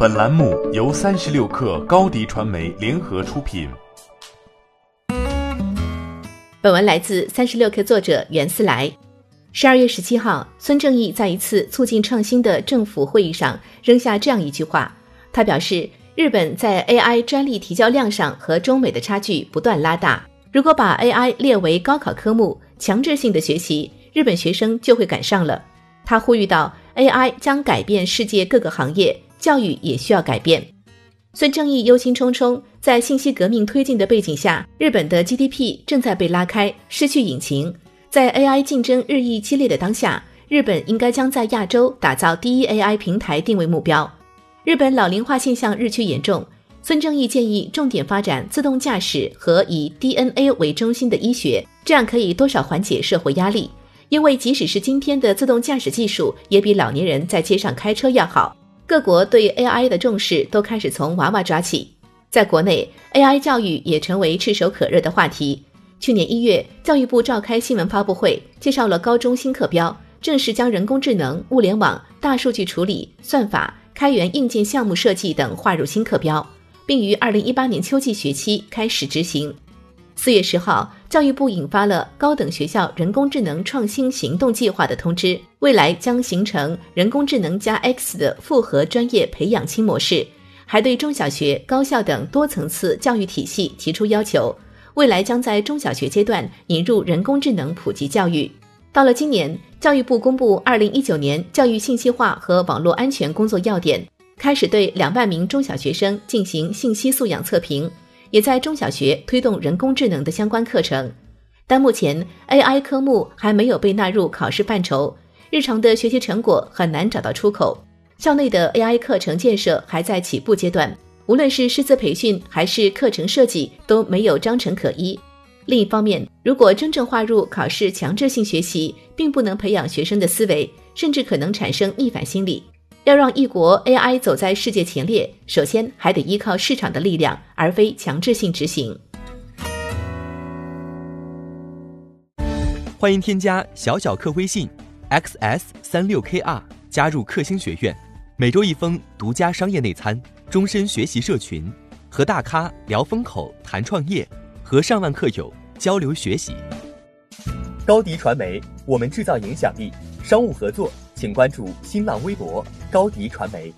本栏目由三十六氪高低传媒联合出品。本文来自三十六氪作者袁思来。十二月十七号，孙正义在一次促进创新的政府会议上扔下这样一句话，他表示，日本在 AI 专利提交量上和中美的差距不断拉大，如果把 AI 列为高考科目，强制性的学习，日本学生就会赶上了。他呼吁到，AI 将改变世界各个行业，教育也需要改变。孙正义忧心忡忡，在信息革命推进的背景下，日本的 GDP 正在被拉开，失去引擎。在 AI 竞争日益激烈的当下，日本应该将在亚洲打造第一 AI 平台定位目标。日本老龄化现象日趋严重，孙正义建议重点发展自动驾驶和以 DNA 为中心的医学，这样可以多少缓解社会压力。因为即使是今天的自动驾驶技术，也比老年人在街上开车要好。各国对 AI 的重视都开始从娃娃抓起。在国内，AI 教育也成为炙手可热的话题。去年一月，教育部召开新闻发布会，介绍了高中新课标，正式将人工智能、物联网、大数据处理、算法、开源硬件项目设计等划入新课标，并于二零一八年秋季学期开始执行。四月十号，教育部引发了高等学校人工智能创新行动计划的通知，未来将形成人工智能加 X 的复合专业培养新模式，还对中小学、高校等多层次教育体系提出要求，未来将在中小学阶段引入人工智能普及教育。到了今年，教育部公布二零一九年教育信息化和网络安全工作要点，开始对两万名中小学生进行信息素养测评。也在中小学推动人工智能的相关课程，但目前 AI 科目还没有被纳入考试范畴，日常的学习成果很难找到出口。校内的 AI 课程建设还在起步阶段，无论是师资培训还是课程设计都没有章程可依。另一方面，如果真正划入考试强制性学习，并不能培养学生的思维，甚至可能产生逆反心理。要让一国 AI 走在世界前列，首先还得依靠市场的力量，而非强制性执行。欢迎添加小小客微信 xs 三六 kr 加入克星学院，每周一封独家商业内参，终身学习社群，和大咖聊风口、谈创业，和上万客友交流学习。高迪传媒，我们制造影响力。商务合作。请关注新浪微博高迪传媒。